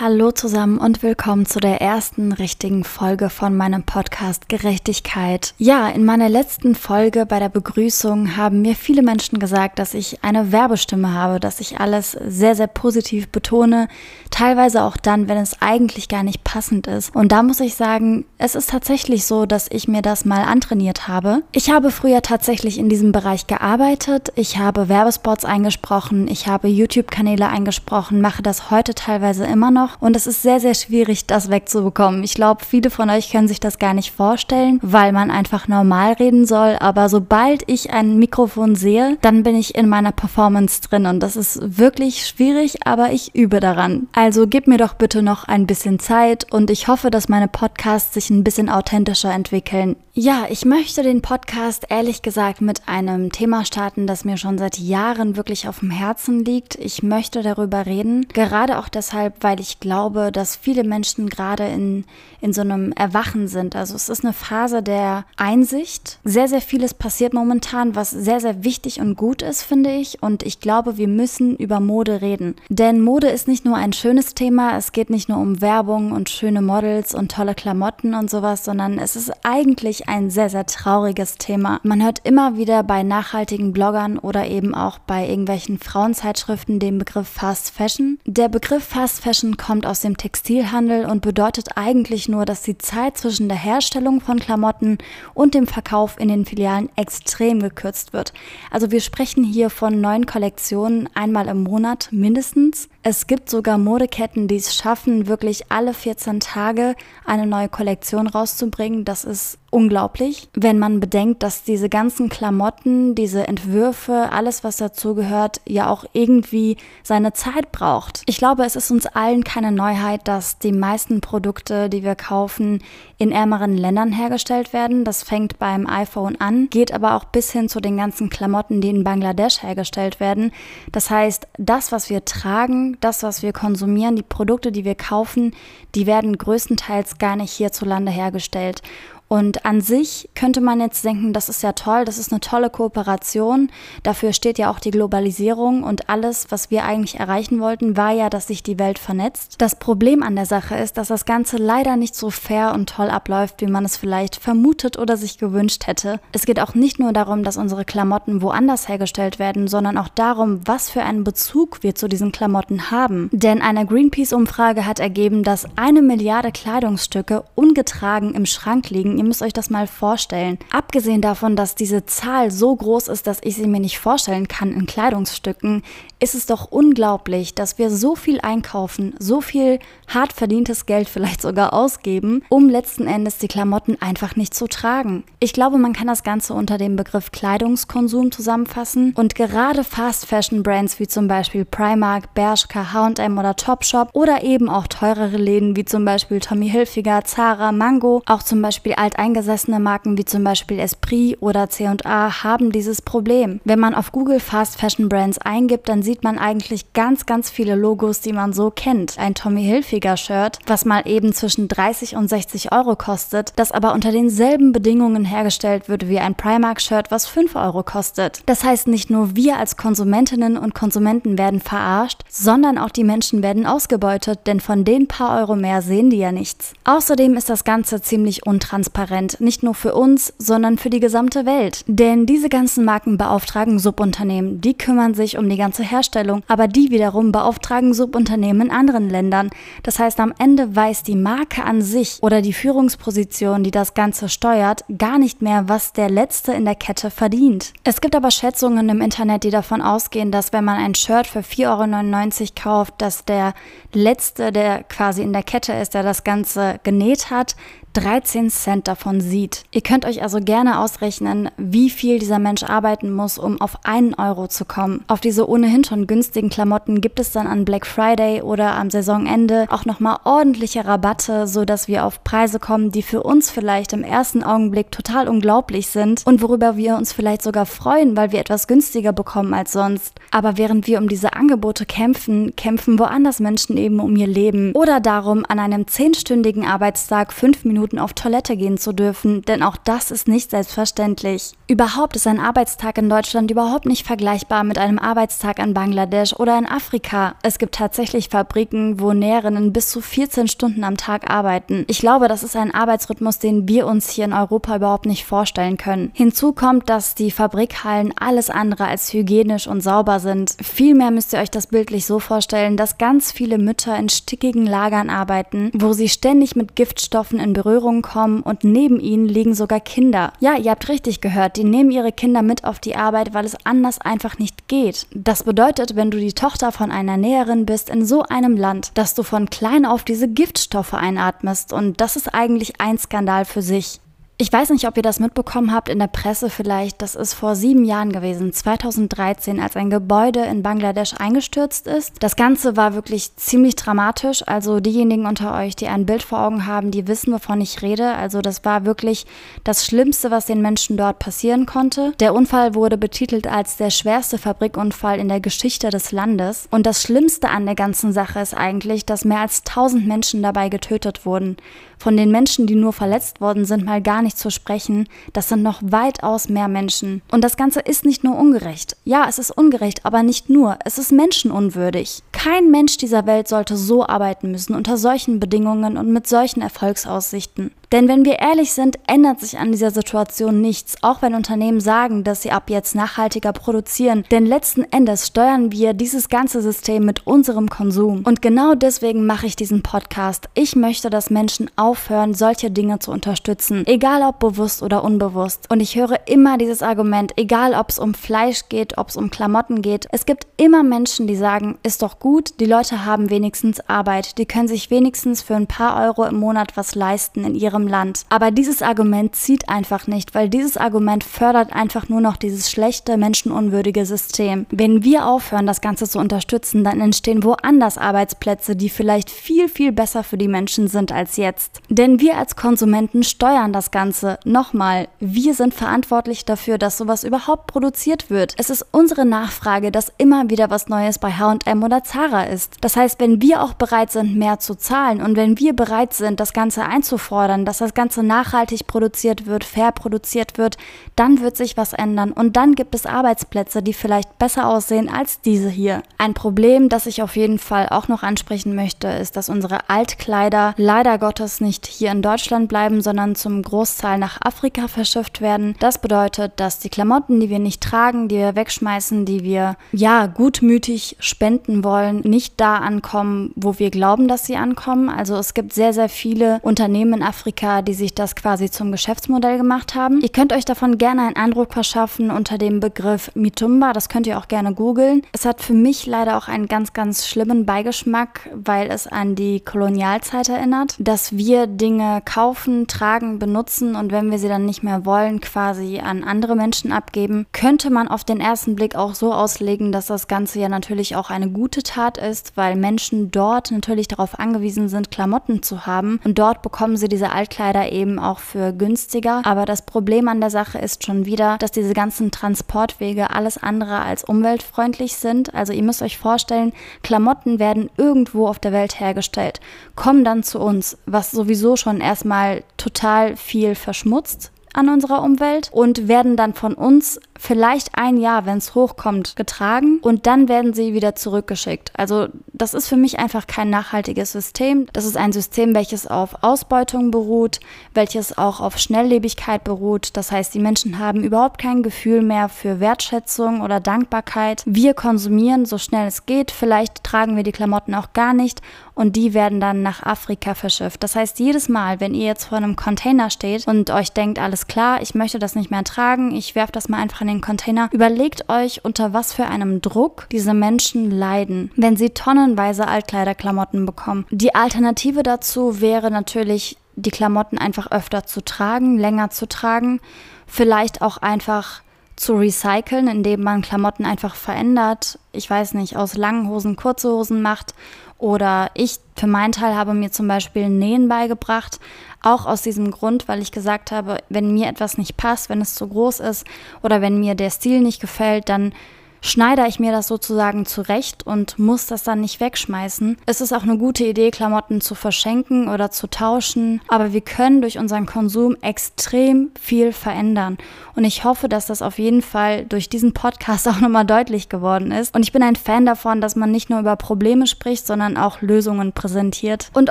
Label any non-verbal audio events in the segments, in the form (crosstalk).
Hallo zusammen und willkommen zu der ersten richtigen Folge von meinem Podcast Gerechtigkeit. Ja, in meiner letzten Folge bei der Begrüßung haben mir viele Menschen gesagt, dass ich eine Werbestimme habe, dass ich alles sehr, sehr positiv betone, teilweise auch dann, wenn es eigentlich gar nicht passend ist. Und da muss ich sagen, es ist tatsächlich so, dass ich mir das mal antrainiert habe. Ich habe früher tatsächlich in diesem Bereich gearbeitet, ich habe Werbespots eingesprochen, ich habe YouTube-Kanäle eingesprochen, mache das heute teilweise immer noch noch und es ist sehr, sehr schwierig, das wegzubekommen. Ich glaube, viele von euch können sich das gar nicht vorstellen, weil man einfach normal reden soll. Aber sobald ich ein Mikrofon sehe, dann bin ich in meiner Performance drin und das ist wirklich schwierig, aber ich übe daran. Also gib mir doch bitte noch ein bisschen Zeit und ich hoffe, dass meine Podcasts sich ein bisschen authentischer entwickeln. Ja, ich möchte den Podcast ehrlich gesagt mit einem Thema starten, das mir schon seit Jahren wirklich auf dem Herzen liegt. Ich möchte darüber reden, gerade auch deshalb, weil ich glaube, dass viele Menschen gerade in, in so einem Erwachen sind. Also es ist eine Phase der Einsicht. Sehr, sehr vieles passiert momentan, was sehr, sehr wichtig und gut ist, finde ich. Und ich glaube, wir müssen über Mode reden. Denn Mode ist nicht nur ein schönes Thema, es geht nicht nur um Werbung und schöne Models und tolle Klamotten und sowas, sondern es ist eigentlich ein sehr, sehr trauriges Thema. Man hört immer wieder bei nachhaltigen Bloggern oder eben auch bei irgendwelchen Frauenzeitschriften den Begriff Fast Fashion. Der Begriff Fast Fashion kommt aus dem Textilhandel und bedeutet eigentlich nur, dass die Zeit zwischen der Herstellung von Klamotten und dem Verkauf in den Filialen extrem gekürzt wird. Also wir sprechen hier von neuen Kollektionen einmal im Monat mindestens. Es gibt sogar Modeketten, die es schaffen, wirklich alle 14 Tage eine neue Kollektion rauszubringen. Das ist unglaublich, wenn man bedenkt, dass diese ganzen Klamotten, diese Entwürfe, alles was dazugehört, ja auch irgendwie seine Zeit braucht. Ich glaube, es ist uns allen keine Neuheit, dass die meisten Produkte, die wir kaufen, in ärmeren Ländern hergestellt werden. Das fängt beim iPhone an, geht aber auch bis hin zu den ganzen Klamotten, die in Bangladesch hergestellt werden. Das heißt, das, was wir tragen, das, was wir konsumieren, die Produkte, die wir kaufen, die werden größtenteils gar nicht hierzulande hergestellt. Und an sich könnte man jetzt denken, das ist ja toll, das ist eine tolle Kooperation. Dafür steht ja auch die Globalisierung und alles, was wir eigentlich erreichen wollten, war ja, dass sich die Welt vernetzt. Das Problem an der Sache ist, dass das Ganze leider nicht so fair und toll abläuft, wie man es vielleicht vermutet oder sich gewünscht hätte. Es geht auch nicht nur darum, dass unsere Klamotten woanders hergestellt werden, sondern auch darum, was für einen Bezug wir zu diesen Klamotten haben. Denn eine Greenpeace-Umfrage hat ergeben, dass eine Milliarde Kleidungsstücke ungetragen im Schrank liegen Ihr müsst euch das mal vorstellen. Abgesehen davon, dass diese Zahl so groß ist, dass ich sie mir nicht vorstellen kann in Kleidungsstücken, ist es doch unglaublich, dass wir so viel einkaufen, so viel hart verdientes Geld vielleicht sogar ausgeben, um letzten Endes die Klamotten einfach nicht zu tragen. Ich glaube, man kann das Ganze unter dem Begriff Kleidungskonsum zusammenfassen und gerade Fast Fashion Brands wie zum Beispiel Primark, Bershka, H&M oder Topshop oder eben auch teurere Läden wie zum Beispiel Tommy Hilfiger, Zara, Mango, auch zum Beispiel alteingesessene Marken wie zum Beispiel Esprit oder C&A haben dieses Problem. Wenn man auf Google Fast Fashion Brands eingibt, dann sieht man eigentlich ganz, ganz viele Logos, die man so kennt. Ein Tommy Hilfiger Shirt, was mal eben zwischen 30 und 60 Euro kostet, das aber unter denselben Bedingungen hergestellt wird wie ein Primark Shirt, was 5 Euro kostet. Das heißt, nicht nur wir als Konsumentinnen und Konsumenten werden verarscht, sondern auch die Menschen werden ausgebeutet, denn von den paar Euro mehr sehen die ja nichts. Außerdem ist das Ganze ziemlich untransparent, nicht nur für uns, sondern für die gesamte Welt. Denn diese ganzen Marken beauftragen Subunternehmen, die kümmern sich um die ganze Herstellung Herstellung, aber die wiederum beauftragen Subunternehmen in anderen Ländern. Das heißt, am Ende weiß die Marke an sich oder die Führungsposition, die das Ganze steuert, gar nicht mehr, was der Letzte in der Kette verdient. Es gibt aber Schätzungen im Internet, die davon ausgehen, dass wenn man ein Shirt für 4,99 Euro kauft, dass der Letzte, der quasi in der Kette ist, der das Ganze genäht hat, 13 Cent davon sieht. Ihr könnt euch also gerne ausrechnen, wie viel dieser Mensch arbeiten muss, um auf einen Euro zu kommen. Auf diese ohnehin schon günstigen Klamotten gibt es dann an Black Friday oder am Saisonende auch nochmal ordentliche Rabatte, sodass wir auf Preise kommen, die für uns vielleicht im ersten Augenblick total unglaublich sind und worüber wir uns vielleicht sogar freuen, weil wir etwas günstiger bekommen als sonst. Aber während wir um diese Angebote kämpfen, kämpfen woanders Menschen eben um ihr Leben oder darum, an einem zehnstündigen Arbeitstag fünf Minuten Minuten auf Toilette gehen zu dürfen, denn auch das ist nicht selbstverständlich. Überhaupt ist ein Arbeitstag in Deutschland überhaupt nicht vergleichbar mit einem Arbeitstag in Bangladesch oder in Afrika. Es gibt tatsächlich Fabriken, wo Näherinnen bis zu 14 Stunden am Tag arbeiten. Ich glaube, das ist ein Arbeitsrhythmus, den wir uns hier in Europa überhaupt nicht vorstellen können. Hinzu kommt, dass die Fabrikhallen alles andere als hygienisch und sauber sind. Vielmehr müsst ihr euch das bildlich so vorstellen, dass ganz viele Mütter in stickigen Lagern arbeiten, wo sie ständig mit Giftstoffen in Berührung kommen und neben ihnen liegen sogar Kinder. Ja, ihr habt richtig gehört, die nehmen ihre Kinder mit auf die Arbeit, weil es anders einfach nicht geht. Das bedeutet, wenn du die Tochter von einer Näherin bist in so einem Land, dass du von klein auf diese Giftstoffe einatmest und das ist eigentlich ein Skandal für sich. Ich weiß nicht, ob ihr das mitbekommen habt in der Presse vielleicht. Das ist vor sieben Jahren gewesen, 2013, als ein Gebäude in Bangladesch eingestürzt ist. Das Ganze war wirklich ziemlich dramatisch. Also diejenigen unter euch, die ein Bild vor Augen haben, die wissen, wovon ich rede. Also das war wirklich das Schlimmste, was den Menschen dort passieren konnte. Der Unfall wurde betitelt als der schwerste Fabrikunfall in der Geschichte des Landes. Und das Schlimmste an der ganzen Sache ist eigentlich, dass mehr als 1000 Menschen dabei getötet wurden. Von den Menschen, die nur verletzt worden sind, mal gar nicht zu sprechen. Das sind noch weitaus mehr Menschen. Und das Ganze ist nicht nur ungerecht. Ja, es ist ungerecht, aber nicht nur. Es ist menschenunwürdig. Kein Mensch dieser Welt sollte so arbeiten müssen, unter solchen Bedingungen und mit solchen Erfolgsaussichten. Denn wenn wir ehrlich sind, ändert sich an dieser Situation nichts, auch wenn Unternehmen sagen, dass sie ab jetzt nachhaltiger produzieren. Denn letzten Endes steuern wir dieses ganze System mit unserem Konsum. Und genau deswegen mache ich diesen Podcast. Ich möchte, dass Menschen aufhören, solche Dinge zu unterstützen, egal ob bewusst oder unbewusst. Und ich höre immer dieses Argument, egal ob es um Fleisch geht, ob es um Klamotten geht. Es gibt immer Menschen, die sagen, ist doch gut, die Leute haben wenigstens Arbeit, die können sich wenigstens für ein paar Euro im Monat was leisten in ihrem unserem Land. Aber dieses Argument zieht einfach nicht, weil dieses Argument fördert einfach nur noch dieses schlechte, menschenunwürdige System. Wenn wir aufhören, das Ganze zu unterstützen, dann entstehen woanders Arbeitsplätze, die vielleicht viel, viel besser für die Menschen sind als jetzt. Denn wir als Konsumenten steuern das Ganze. Nochmal, wir sind verantwortlich dafür, dass sowas überhaupt produziert wird. Es ist unsere Nachfrage, dass immer wieder was Neues bei H&M oder Zara ist. Das heißt, wenn wir auch bereit sind, mehr zu zahlen und wenn wir bereit sind, das Ganze einzufordern, dass das Ganze nachhaltig produziert wird, fair produziert wird, dann wird sich was ändern und dann gibt es Arbeitsplätze, die vielleicht besser aussehen als diese hier. Ein Problem, das ich auf jeden Fall auch noch ansprechen möchte, ist, dass unsere Altkleider leider Gottes nicht hier in Deutschland bleiben, sondern zum Großteil nach Afrika verschifft werden. Das bedeutet, dass die Klamotten, die wir nicht tragen, die wir wegschmeißen, die wir ja gutmütig spenden wollen, nicht da ankommen, wo wir glauben, dass sie ankommen. Also es gibt sehr, sehr viele Unternehmen in Afrika, Amerika, die sich das quasi zum Geschäftsmodell gemacht haben. Ihr könnt euch davon gerne einen Eindruck verschaffen unter dem Begriff Mitumba. Das könnt ihr auch gerne googeln. Es hat für mich leider auch einen ganz, ganz schlimmen Beigeschmack, weil es an die Kolonialzeit erinnert, dass wir Dinge kaufen, tragen, benutzen und wenn wir sie dann nicht mehr wollen, quasi an andere Menschen abgeben, könnte man auf den ersten Blick auch so auslegen, dass das Ganze ja natürlich auch eine gute Tat ist, weil Menschen dort natürlich darauf angewiesen sind, Klamotten zu haben und dort bekommen sie diese alten Altkleider eben auch für günstiger. Aber das Problem an der Sache ist schon wieder, dass diese ganzen Transportwege alles andere als umweltfreundlich sind. Also ihr müsst euch vorstellen, Klamotten werden irgendwo auf der Welt hergestellt, kommen dann zu uns, was sowieso schon erstmal total viel verschmutzt an unserer Umwelt und werden dann von uns vielleicht ein Jahr, wenn es hochkommt, getragen und dann werden sie wieder zurückgeschickt. Also das ist für mich einfach kein nachhaltiges System. Das ist ein System, welches auf Ausbeutung beruht, welches auch auf Schnelllebigkeit beruht. Das heißt, die Menschen haben überhaupt kein Gefühl mehr für Wertschätzung oder Dankbarkeit. Wir konsumieren so schnell es geht. Vielleicht tragen wir die Klamotten auch gar nicht und die werden dann nach Afrika verschifft. Das heißt, jedes Mal, wenn ihr jetzt vor einem Container steht und euch denkt, alles klar, ich möchte das nicht mehr tragen, ich werfe das mal einfach in den Container, überlegt euch, unter was für einem Druck diese Menschen leiden, wenn sie tonnenweise Altkleiderklamotten bekommen. Die Alternative dazu wäre natürlich, die Klamotten einfach öfter zu tragen, länger zu tragen, vielleicht auch einfach zu recyceln, indem man Klamotten einfach verändert. Ich weiß nicht, aus langen Hosen kurze Hosen macht oder ich für meinen Teil habe mir zum Beispiel Nähen beigebracht, auch aus diesem Grund, weil ich gesagt habe, wenn mir etwas nicht passt, wenn es zu groß ist oder wenn mir der Stil nicht gefällt, dann schneide ich mir das sozusagen zurecht und muss das dann nicht wegschmeißen. Es ist auch eine gute Idee, Klamotten zu verschenken oder zu tauschen, aber wir können durch unseren Konsum extrem viel verändern. Und ich hoffe, dass das auf jeden Fall durch diesen Podcast (laughs) auch nochmal deutlich geworden ist. Und ich bin ein Fan davon, dass man nicht nur über Probleme spricht, sondern auch Lösungen präsentiert. Und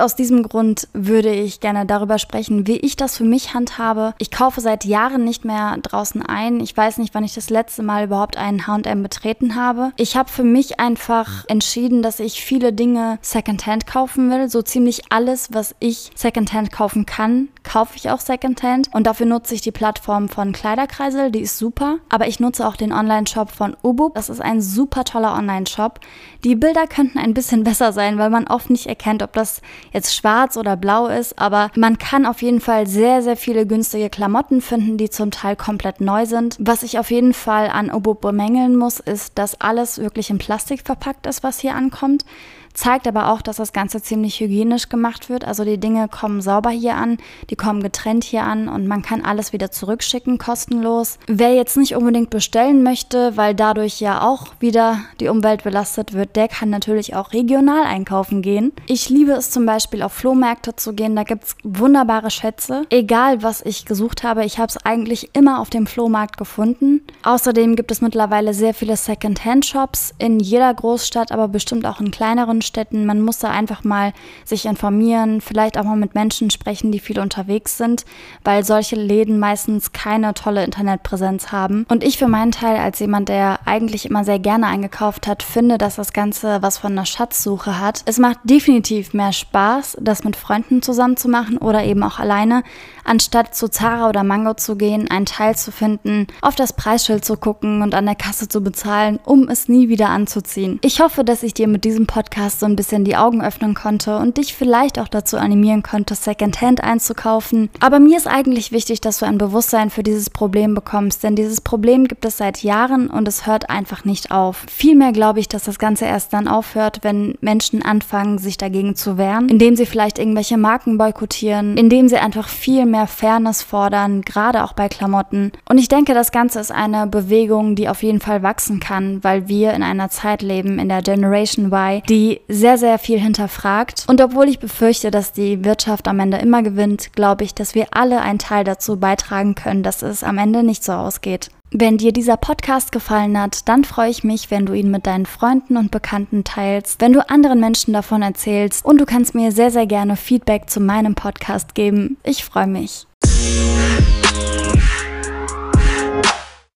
aus diesem Grund würde ich gerne darüber sprechen, wie ich das für mich handhabe. Ich kaufe seit Jahren nicht mehr draußen ein. Ich weiß nicht, wann ich das letzte Mal überhaupt einen H&M betreten habe. Ich habe für mich einfach entschieden, dass ich viele Dinge Secondhand kaufen will. So ziemlich alles, was ich Secondhand kaufen kann, kaufe ich auch Secondhand. Und dafür nutze ich die Plattform von Kleiderkreisel, die ist super. Aber ich nutze auch den Online-Shop von Ubub. Das ist ein super toller Online-Shop. Die Bilder könnten ein bisschen (laughs) besser sein, weil man oft nicht erkennt, ob das jetzt schwarz oder blau ist. Aber man kann auf jeden Fall sehr, sehr viele günstige Klamotten finden, die zum Teil komplett neu sind. Was ich auf jeden Fall an Ubub bemängeln muss, ist, dass alles wirklich in Plastik verpackt ist, was hier ankommt zeigt aber auch, dass das Ganze ziemlich hygienisch gemacht wird. Also die Dinge kommen sauber hier an, die kommen getrennt hier an und man kann alles wieder zurückschicken, kostenlos. Wer jetzt nicht unbedingt bestellen möchte, weil dadurch ja auch wieder die Umwelt belastet wird, der kann natürlich auch regional einkaufen gehen. Ich liebe es zum Beispiel auf Flohmärkte zu gehen, da gibt es wunderbare Schätze. Egal was ich gesucht habe, ich habe es eigentlich immer auf dem Flohmarkt gefunden. Außerdem gibt es mittlerweile sehr viele Second-Hand-Shops in jeder Großstadt, aber bestimmt auch in kleineren Städten. Man muss da einfach mal sich informieren, vielleicht auch mal mit Menschen sprechen, die viel unterwegs sind, weil solche Läden meistens keine tolle Internetpräsenz haben. Und ich für meinen Teil als jemand, der eigentlich immer sehr gerne eingekauft hat, finde, dass das Ganze was von einer Schatzsuche hat. Es macht definitiv mehr Spaß, das mit Freunden zusammen zu machen oder eben auch alleine, anstatt zu Zara oder Mango zu gehen, einen Teil zu finden, auf das Preisschild zu gucken und an der Kasse zu bezahlen, um es nie wieder anzuziehen. Ich hoffe, dass ich dir mit diesem Podcast so ein bisschen die Augen öffnen konnte und dich vielleicht auch dazu animieren konnte, Secondhand einzukaufen. Aber mir ist eigentlich wichtig, dass du ein Bewusstsein für dieses Problem bekommst, denn dieses Problem gibt es seit Jahren und es hört einfach nicht auf. Vielmehr glaube ich, dass das Ganze erst dann aufhört, wenn Menschen anfangen, sich dagegen zu wehren, indem sie vielleicht irgendwelche Marken boykottieren, indem sie einfach viel mehr Fairness fordern, gerade auch bei Klamotten. Und ich denke, das Ganze ist eine Bewegung, die auf jeden Fall wachsen kann, weil wir in einer Zeit leben, in der Generation Y, die sehr, sehr viel hinterfragt. Und obwohl ich befürchte, dass die Wirtschaft am Ende immer gewinnt, glaube ich, dass wir alle einen Teil dazu beitragen können, dass es am Ende nicht so ausgeht. Wenn dir dieser Podcast gefallen hat, dann freue ich mich, wenn du ihn mit deinen Freunden und Bekannten teilst, wenn du anderen Menschen davon erzählst und du kannst mir sehr, sehr gerne Feedback zu meinem Podcast geben. Ich freue mich.